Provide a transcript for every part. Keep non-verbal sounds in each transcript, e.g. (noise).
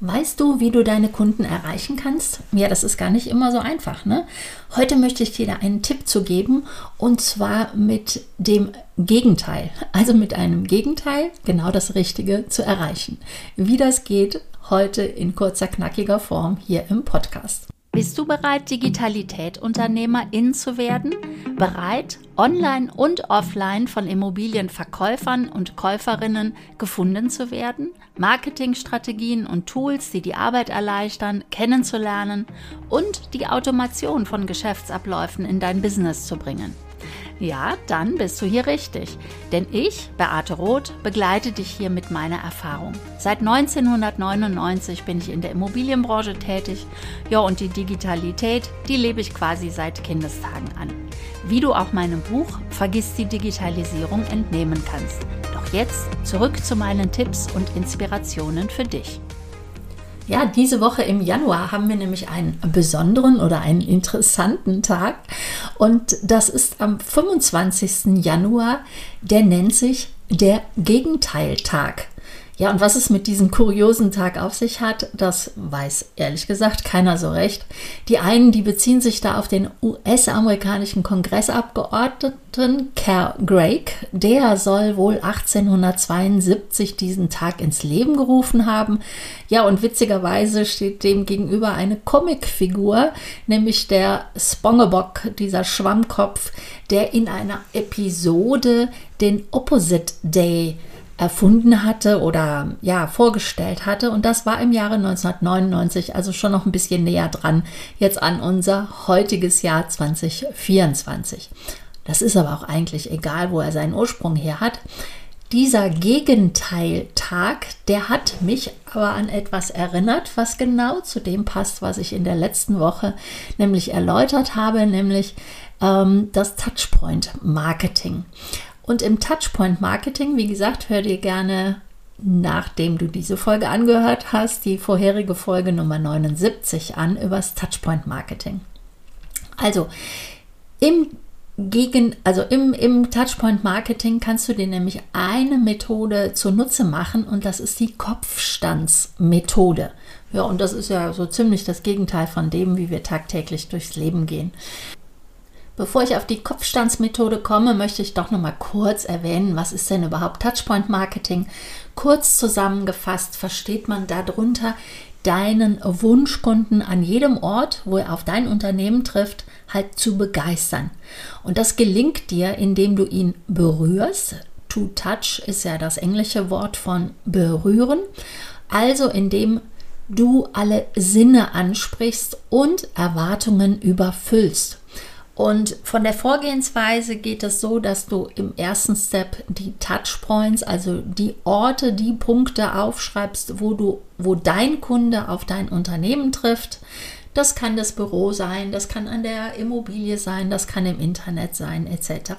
Weißt du, wie du deine Kunden erreichen kannst? Ja, das ist gar nicht immer so einfach. Ne? Heute möchte ich dir da einen Tipp zu geben und zwar mit dem Gegenteil. Also mit einem Gegenteil genau das Richtige zu erreichen. Wie das geht, heute in kurzer, knackiger Form hier im Podcast. Bist du bereit, Digitalität Unternehmerin zu werden? Bereit, online und offline von Immobilienverkäufern und Käuferinnen gefunden zu werden? Marketingstrategien und Tools, die die Arbeit erleichtern, kennenzulernen und die Automation von Geschäftsabläufen in dein Business zu bringen? Ja, dann bist du hier richtig. Denn ich, Beate Roth, begleite dich hier mit meiner Erfahrung. Seit 1999 bin ich in der Immobilienbranche tätig. Ja, und die Digitalität, die lebe ich quasi seit Kindestagen an. Wie du auch meinem Buch Vergiss die Digitalisierung entnehmen kannst. Doch jetzt zurück zu meinen Tipps und Inspirationen für dich. Ja, diese Woche im Januar haben wir nämlich einen besonderen oder einen interessanten Tag. Und das ist am 25. Januar. Der nennt sich der Gegenteiltag. Ja, und was es mit diesem kuriosen Tag auf sich hat, das weiß ehrlich gesagt keiner so recht. Die einen, die beziehen sich da auf den US-amerikanischen Kongressabgeordneten Cal Gregg. Der soll wohl 1872 diesen Tag ins Leben gerufen haben. Ja, und witzigerweise steht dem gegenüber eine Comicfigur, nämlich der Spongebob, dieser Schwammkopf, der in einer Episode den Opposite Day erfunden hatte oder ja vorgestellt hatte. Und das war im Jahre 1999, also schon noch ein bisschen näher dran, jetzt an unser heutiges Jahr 2024. Das ist aber auch eigentlich egal, wo er seinen Ursprung her hat. Dieser Gegenteiltag, der hat mich aber an etwas erinnert, was genau zu dem passt, was ich in der letzten Woche nämlich erläutert habe, nämlich ähm, das Touchpoint Marketing. Und im Touchpoint Marketing, wie gesagt, hör dir gerne, nachdem du diese Folge angehört hast, die vorherige Folge Nummer 79 an übers Touchpoint Marketing. Also im gegen, also im, im Touchpoint Marketing kannst du dir nämlich eine Methode zunutze machen und das ist die Kopfstandsmethode. Ja, und das ist ja so ziemlich das Gegenteil von dem, wie wir tagtäglich durchs Leben gehen. Bevor ich auf die Kopfstandsmethode komme, möchte ich doch noch mal kurz erwähnen, was ist denn überhaupt Touchpoint Marketing? Kurz zusammengefasst versteht man darunter deinen Wunschkunden an jedem Ort, wo er auf dein Unternehmen trifft, halt zu begeistern. Und das gelingt dir, indem du ihn berührst. To touch ist ja das englische Wort von berühren. Also indem du alle Sinne ansprichst und Erwartungen überfüllst. Und von der Vorgehensweise geht es so, dass du im ersten Step die Touchpoints, also die Orte, die Punkte aufschreibst, wo du, wo dein Kunde auf dein Unternehmen trifft. Das kann das Büro sein, das kann an der Immobilie sein, das kann im Internet sein, etc.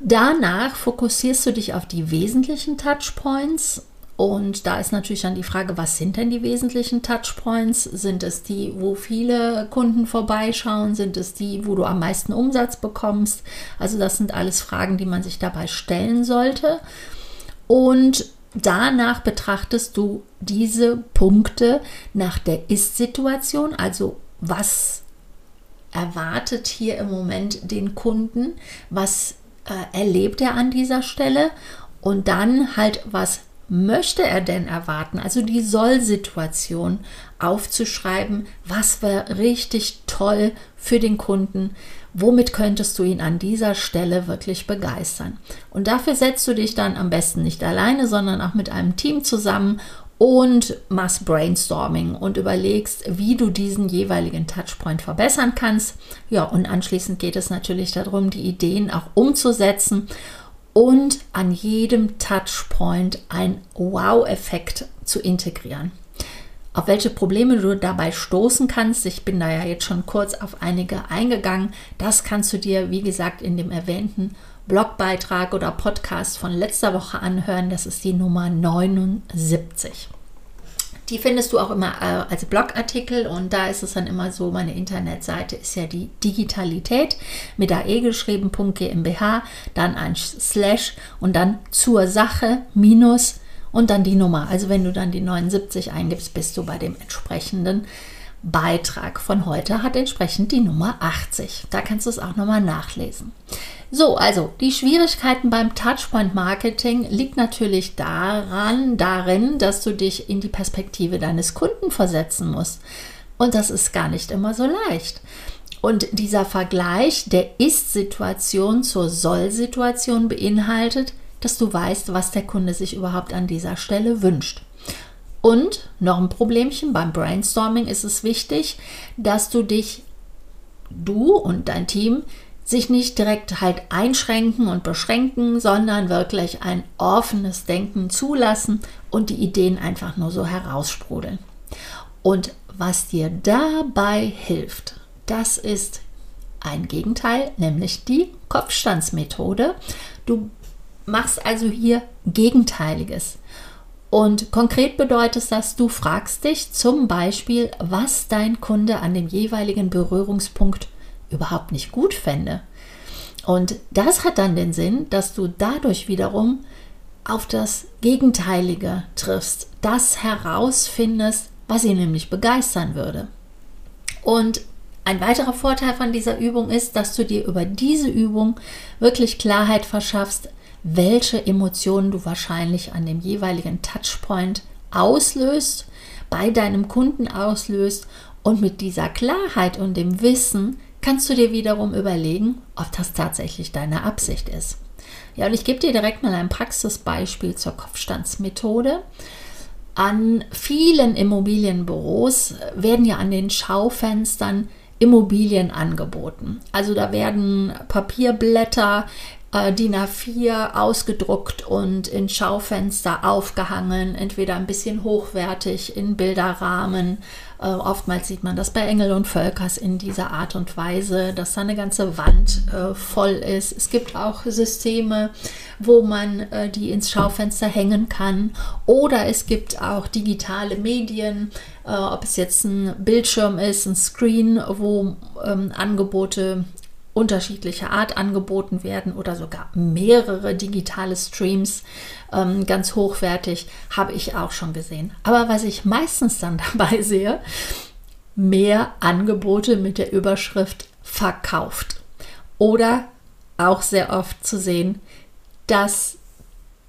Danach fokussierst du dich auf die wesentlichen Touchpoints und da ist natürlich dann die Frage, was sind denn die wesentlichen Touchpoints? Sind es die, wo viele Kunden vorbeischauen? Sind es die, wo du am meisten Umsatz bekommst? Also das sind alles Fragen, die man sich dabei stellen sollte. Und danach betrachtest du diese Punkte nach der Ist-Situation, also was erwartet hier im Moment den Kunden, was äh, erlebt er an dieser Stelle und dann halt, was möchte er denn erwarten? Also die Soll-Situation aufzuschreiben, was wäre richtig toll für den Kunden, womit könntest du ihn an dieser Stelle wirklich begeistern. Und dafür setzt du dich dann am besten nicht alleine, sondern auch mit einem Team zusammen und machst Brainstorming und überlegst, wie du diesen jeweiligen Touchpoint verbessern kannst. Ja, und anschließend geht es natürlich darum, die Ideen auch umzusetzen und an jedem Touchpoint ein Wow-Effekt zu integrieren. Auf welche Probleme du dabei stoßen kannst, ich bin da ja jetzt schon kurz auf einige eingegangen, das kannst du dir, wie gesagt, in dem erwähnten Blogbeitrag oder Podcast von letzter Woche anhören. Das ist die Nummer 79. Die findest du auch immer äh, als Blogartikel und da ist es dann immer so, meine Internetseite ist ja die Digitalität mit AE geschrieben, .gmbh, dann ein Slash und dann zur Sache minus und dann die Nummer. Also wenn du dann die 79 eingibst, bist du bei dem entsprechenden Beitrag von heute, hat entsprechend die Nummer 80. Da kannst du es auch nochmal nachlesen. So, also die Schwierigkeiten beim Touchpoint Marketing liegt natürlich daran, darin, dass du dich in die Perspektive deines Kunden versetzen musst. Und das ist gar nicht immer so leicht. Und dieser Vergleich der Ist-Situation zur Soll-Situation beinhaltet, dass du weißt, was der Kunde sich überhaupt an dieser Stelle wünscht. Und noch ein Problemchen beim Brainstorming ist es wichtig, dass du dich, du und dein Team, sich nicht direkt halt einschränken und beschränken, sondern wirklich ein offenes Denken zulassen und die Ideen einfach nur so heraussprudeln. Und was dir dabei hilft, das ist ein Gegenteil, nämlich die Kopfstandsmethode. Du machst also hier Gegenteiliges. Und konkret bedeutet das, du fragst dich zum Beispiel, was dein Kunde an dem jeweiligen Berührungspunkt überhaupt nicht gut fände. Und das hat dann den Sinn, dass du dadurch wiederum auf das Gegenteilige triffst, das herausfindest, was ihn nämlich begeistern würde. Und ein weiterer Vorteil von dieser Übung ist, dass du dir über diese Übung wirklich Klarheit verschaffst, welche Emotionen du wahrscheinlich an dem jeweiligen Touchpoint auslöst, bei deinem Kunden auslöst und mit dieser Klarheit und dem Wissen kannst du dir wiederum überlegen, ob das tatsächlich deine Absicht ist. Ja, und ich gebe dir direkt mal ein Praxisbeispiel zur Kopfstandsmethode. An vielen Immobilienbüros werden ja an den Schaufenstern Immobilien angeboten. Also da werden Papierblätter äh, DIN A4 ausgedruckt und in Schaufenster aufgehangen, entweder ein bisschen hochwertig in Bilderrahmen. Äh, oftmals sieht man das bei Engel und Völkers in dieser Art und Weise, dass da eine ganze Wand äh, voll ist. Es gibt auch Systeme, wo man äh, die ins Schaufenster hängen kann. Oder es gibt auch digitale Medien, äh, ob es jetzt ein Bildschirm ist, ein Screen, wo ähm, Angebote unterschiedlicher Art angeboten werden oder sogar mehrere digitale Streams, ähm, ganz hochwertig, habe ich auch schon gesehen. Aber was ich meistens dann (laughs) dabei sehe, mehr Angebote mit der Überschrift verkauft. Oder auch sehr oft zu sehen, dass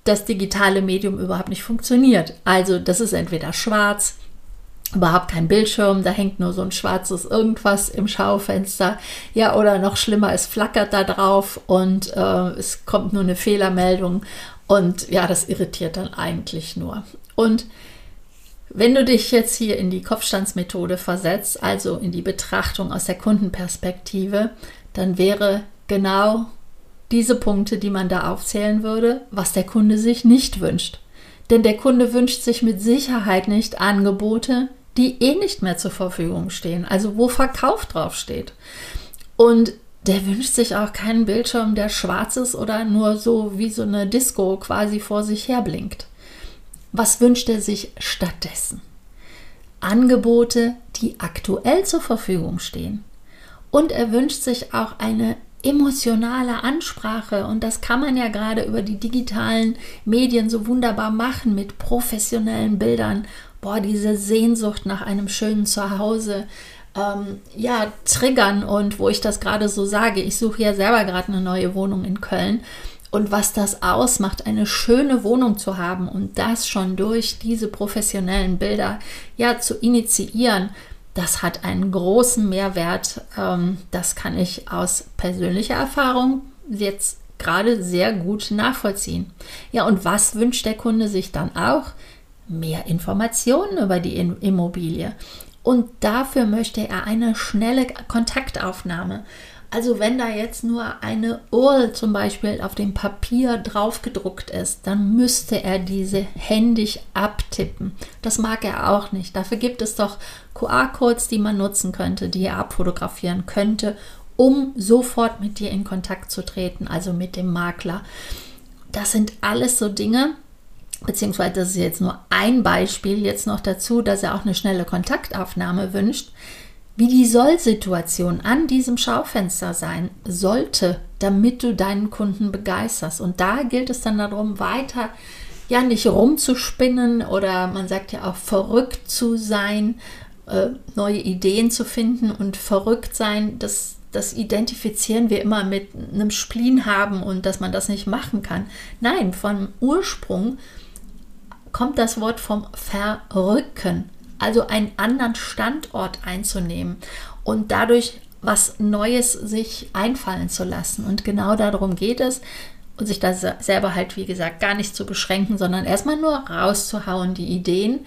das digitale Medium überhaupt nicht funktioniert. Also das ist entweder schwarz, überhaupt kein Bildschirm, da hängt nur so ein schwarzes irgendwas im Schaufenster. Ja, oder noch schlimmer, es flackert da drauf und äh, es kommt nur eine Fehlermeldung und ja, das irritiert dann eigentlich nur. Und wenn du dich jetzt hier in die Kopfstandsmethode versetzt, also in die Betrachtung aus der Kundenperspektive, dann wäre genau diese Punkte, die man da aufzählen würde, was der Kunde sich nicht wünscht. Denn der Kunde wünscht sich mit Sicherheit nicht Angebote, die eh nicht mehr zur Verfügung stehen, also wo Verkauf draufsteht. Und der wünscht sich auch keinen Bildschirm, der schwarz ist oder nur so wie so eine Disco quasi vor sich her blinkt. Was wünscht er sich stattdessen? Angebote, die aktuell zur Verfügung stehen. Und er wünscht sich auch eine emotionale Ansprache. Und das kann man ja gerade über die digitalen Medien so wunderbar machen mit professionellen Bildern boah, diese Sehnsucht nach einem schönen Zuhause, ähm, ja, triggern. Und wo ich das gerade so sage, ich suche ja selber gerade eine neue Wohnung in Köln. Und was das ausmacht, eine schöne Wohnung zu haben und das schon durch diese professionellen Bilder ja zu initiieren, das hat einen großen Mehrwert. Ähm, das kann ich aus persönlicher Erfahrung jetzt gerade sehr gut nachvollziehen. Ja, und was wünscht der Kunde sich dann auch? mehr Informationen über die Immobilie. Und dafür möchte er eine schnelle Kontaktaufnahme. Also wenn da jetzt nur eine URL zum Beispiel auf dem Papier draufgedruckt ist, dann müsste er diese händisch abtippen. Das mag er auch nicht. Dafür gibt es doch QR-Codes, die man nutzen könnte, die er abfotografieren könnte, um sofort mit dir in Kontakt zu treten, also mit dem Makler. Das sind alles so Dinge, beziehungsweise das ist jetzt nur ein Beispiel jetzt noch dazu, dass er auch eine schnelle Kontaktaufnahme wünscht, wie die Soll-Situation an diesem Schaufenster sein sollte, damit du deinen Kunden begeisterst. Und da gilt es dann darum, weiter ja nicht rumzuspinnen oder man sagt ja auch verrückt zu sein, äh, neue Ideen zu finden und verrückt sein, das, das identifizieren wir immer mit einem Spleen haben und dass man das nicht machen kann. Nein, vom Ursprung kommt das Wort vom Verrücken, also einen anderen Standort einzunehmen und dadurch was Neues sich einfallen zu lassen. Und genau darum geht es, und sich das selber halt, wie gesagt, gar nicht zu beschränken, sondern erstmal nur rauszuhauen, die Ideen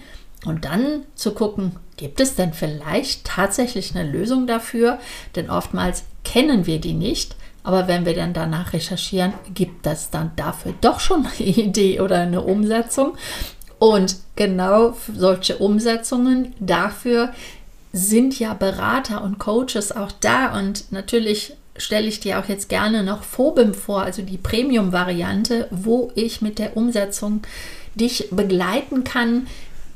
und dann zu gucken, gibt es denn vielleicht tatsächlich eine Lösung dafür? Denn oftmals kennen wir die nicht. Aber wenn wir dann danach recherchieren, gibt es dann dafür doch schon eine (laughs) Idee oder eine Umsetzung. Und genau solche Umsetzungen dafür sind ja Berater und Coaches auch da. Und natürlich stelle ich dir auch jetzt gerne noch Phobim vor, also die Premium-Variante, wo ich mit der Umsetzung dich begleiten kann.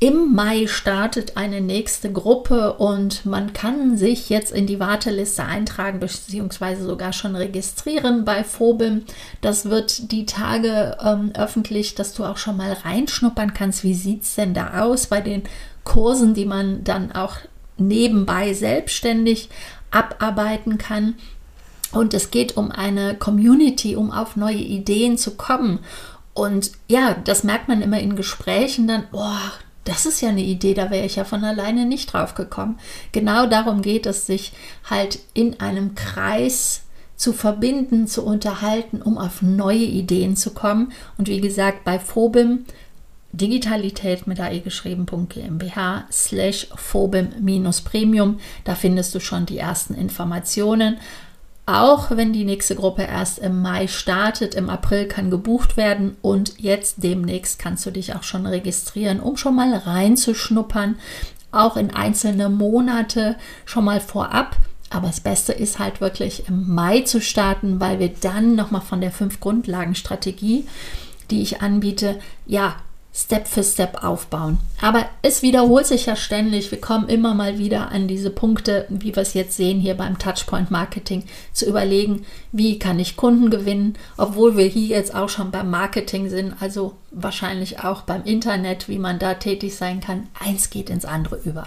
Im Mai startet eine nächste Gruppe und man kann sich jetzt in die Warteliste eintragen beziehungsweise sogar schon registrieren bei Phobim. Das wird die Tage ähm, öffentlich, dass du auch schon mal reinschnuppern kannst. Wie sieht es denn da aus bei den Kursen, die man dann auch nebenbei selbstständig abarbeiten kann? Und es geht um eine Community, um auf neue Ideen zu kommen. Und ja, das merkt man immer in Gesprächen dann, boah, das ist ja eine Idee, da wäre ich ja von alleine nicht drauf gekommen. Genau darum geht es, sich halt in einem Kreis zu verbinden, zu unterhalten, um auf neue Ideen zu kommen. Und wie gesagt, bei Phobim, Digitalität mit AE geschrieben.gmbH slash Phobim-Premium, da findest du schon die ersten Informationen. Auch wenn die nächste Gruppe erst im Mai startet, im April kann gebucht werden und jetzt demnächst kannst du dich auch schon registrieren, um schon mal reinzuschnuppern, auch in einzelne Monate schon mal vorab. Aber das Beste ist halt wirklich im Mai zu starten, weil wir dann nochmal von der fünf Grundlagenstrategie, die ich anbiete, ja, Step für Step aufbauen. Aber es wiederholt sich ja ständig. Wir kommen immer mal wieder an diese Punkte, wie wir es jetzt sehen hier beim Touchpoint Marketing, zu überlegen, wie kann ich Kunden gewinnen, obwohl wir hier jetzt auch schon beim Marketing sind, also wahrscheinlich auch beim Internet, wie man da tätig sein kann. Eins geht ins andere über.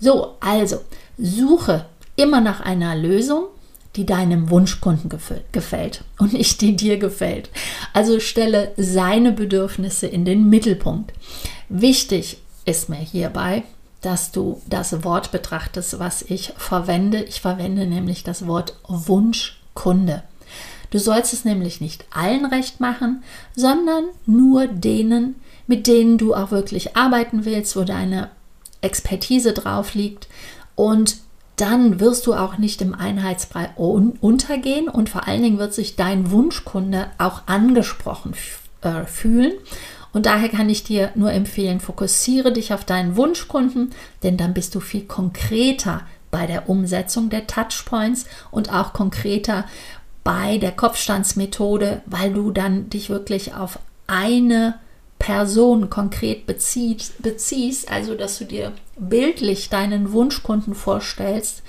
So, also suche immer nach einer Lösung, die deinem Wunschkunden gefällt und nicht die dir gefällt. Also stelle seine Bedürfnisse in den Mittelpunkt. Wichtig ist mir hierbei, dass du das Wort betrachtest, was ich verwende. Ich verwende nämlich das Wort Wunschkunde. Du sollst es nämlich nicht allen recht machen, sondern nur denen, mit denen du auch wirklich arbeiten willst, wo deine Expertise drauf liegt und dann wirst du auch nicht im Einheitsbrei untergehen und vor allen Dingen wird sich dein Wunschkunde auch angesprochen äh, fühlen. Und daher kann ich dir nur empfehlen, fokussiere dich auf deinen Wunschkunden, denn dann bist du viel konkreter bei der Umsetzung der Touchpoints und auch konkreter bei der Kopfstandsmethode, weil du dann dich wirklich auf eine Person konkret bezieht, beziehst, also dass du dir bildlich deinen Wunschkunden vorstellst,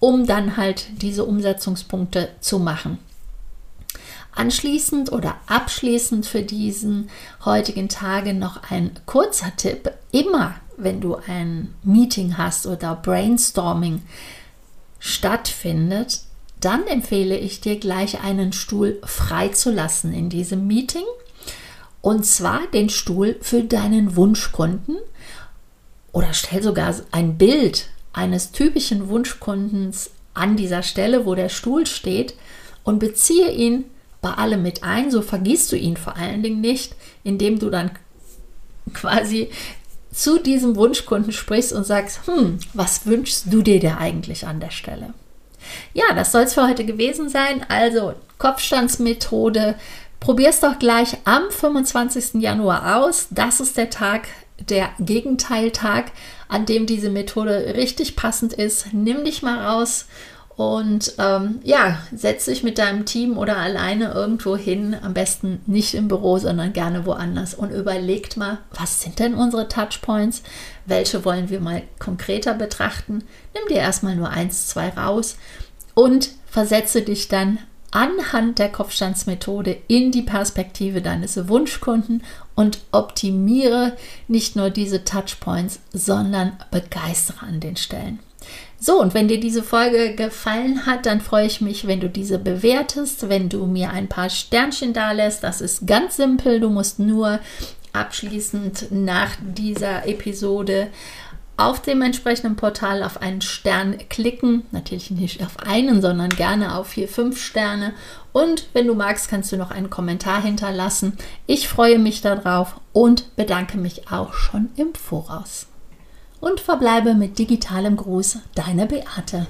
um dann halt diese Umsetzungspunkte zu machen. Anschließend oder abschließend für diesen heutigen Tage noch ein kurzer Tipp. Immer wenn du ein Meeting hast oder Brainstorming stattfindet, dann empfehle ich dir gleich einen Stuhl freizulassen in diesem Meeting und zwar den Stuhl für deinen Wunschkunden oder stell sogar ein Bild eines typischen Wunschkundens an dieser Stelle, wo der Stuhl steht und beziehe ihn bei allem mit ein. So vergisst du ihn vor allen Dingen nicht, indem du dann quasi zu diesem Wunschkunden sprichst und sagst, hm, was wünschst du dir da eigentlich an der Stelle? Ja, das soll es für heute gewesen sein. Also Kopfstandsmethode Probier es doch gleich am 25. Januar aus. Das ist der Tag, der Gegenteiltag, an dem diese Methode richtig passend ist. Nimm dich mal raus und ähm, ja, setz dich mit deinem Team oder alleine irgendwo hin. Am besten nicht im Büro, sondern gerne woanders und überlegt mal, was sind denn unsere Touchpoints? Welche wollen wir mal konkreter betrachten? Nimm dir erstmal nur eins, zwei raus und versetze dich dann anhand der Kopfstandsmethode in die Perspektive deines Wunschkunden und optimiere nicht nur diese Touchpoints, sondern begeistere an den Stellen. So, und wenn dir diese Folge gefallen hat, dann freue ich mich, wenn du diese bewertest, wenn du mir ein paar Sternchen da lässt. Das ist ganz simpel. Du musst nur abschließend nach dieser Episode auf dem entsprechenden Portal auf einen Stern klicken. Natürlich nicht auf einen, sondern gerne auf vier, fünf Sterne. Und wenn du magst, kannst du noch einen Kommentar hinterlassen. Ich freue mich darauf und bedanke mich auch schon im Voraus und verbleibe mit digitalem Gruß, deine Beate.